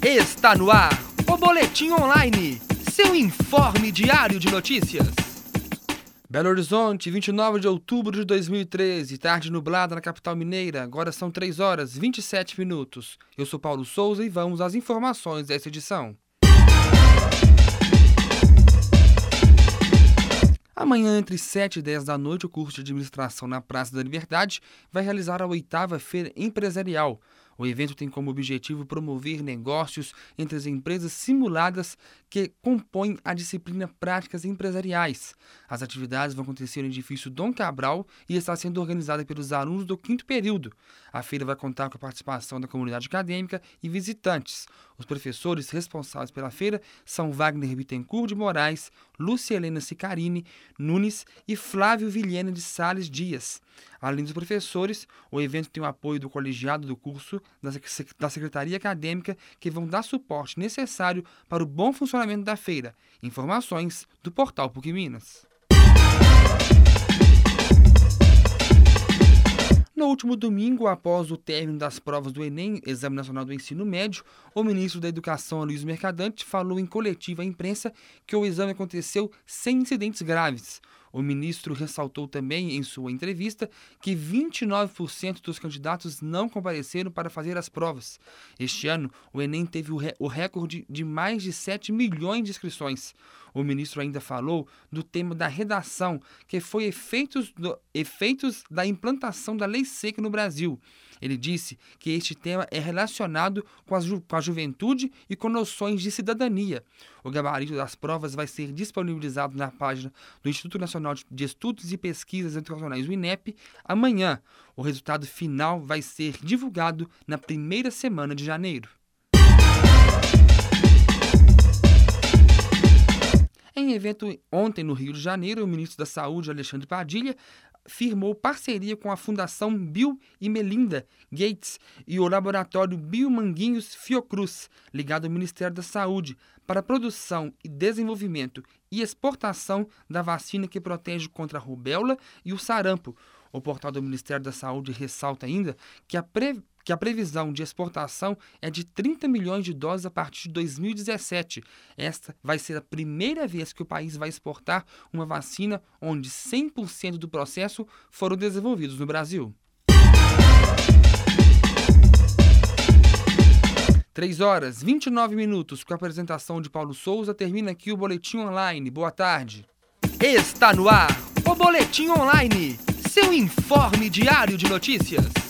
Está no ar o Boletim Online, seu informe diário de notícias. Belo Horizonte, 29 de outubro de 2013, tarde nublada na capital mineira. Agora são 3 horas 27 minutos. Eu sou Paulo Souza e vamos às informações dessa edição. Amanhã, entre 7 e 10 da noite, o curso de administração na Praça da Liberdade vai realizar a oitava feira empresarial. O evento tem como objetivo promover negócios entre as empresas simuladas que compõem a disciplina Práticas Empresariais. As atividades vão acontecer no edifício Dom Cabral e está sendo organizada pelos alunos do quinto período. A feira vai contar com a participação da comunidade acadêmica e visitantes. Os professores responsáveis pela feira são Wagner Bittencourt de Moraes, Lúcia Helena Sicarini Nunes e Flávio Vilhena de Sales Dias. Além dos professores, o evento tem o apoio do colegiado do curso, da Secretaria Acadêmica, que vão dar suporte necessário para o bom funcionamento da feira. Informações do portal PUC Minas. No último domingo, após o término das provas do Enem, Exame Nacional do Ensino Médio, o ministro da Educação, Luiz Mercadante, falou em coletiva à imprensa que o exame aconteceu sem incidentes graves. O ministro ressaltou também em sua entrevista que 29% dos candidatos não compareceram para fazer as provas. Este ano, o Enem teve o, recorde de mais de 7 milhões de inscrições. O ministro ainda falou do tema da redação, que foi efeitos, do, efeitos da implantação da lei seca no Brasil. Ele disse que este tema é relacionado com a, ju, com a juventude e com noções de cidadania. O gabarito das provas vai ser disponibilizado na página do Instituto Nacional de Estudos e Pesquisas Educacionais, o INEP, amanhã. O resultado final vai ser divulgado na primeira semana de janeiro. Em evento ontem no Rio de Janeiro, o ministro da Saúde, Alexandre Padilha, firmou parceria com a Fundação Bill e Melinda Gates e o laboratório Biomanguinhos Fiocruz, ligado ao Ministério da Saúde, para a produção e desenvolvimento e exportação da vacina que protege contra a rubéola e o sarampo. O portal do Ministério da Saúde ressalta ainda que a pre que a previsão de exportação é de 30 milhões de doses a partir de 2017. Esta vai ser a primeira vez que o país vai exportar uma vacina onde 100% do processo foram desenvolvidos no Brasil. 3 horas 29 minutos com a apresentação de Paulo Souza. Termina aqui o Boletim Online. Boa tarde. Está no ar o Boletim Online, seu informe diário de notícias.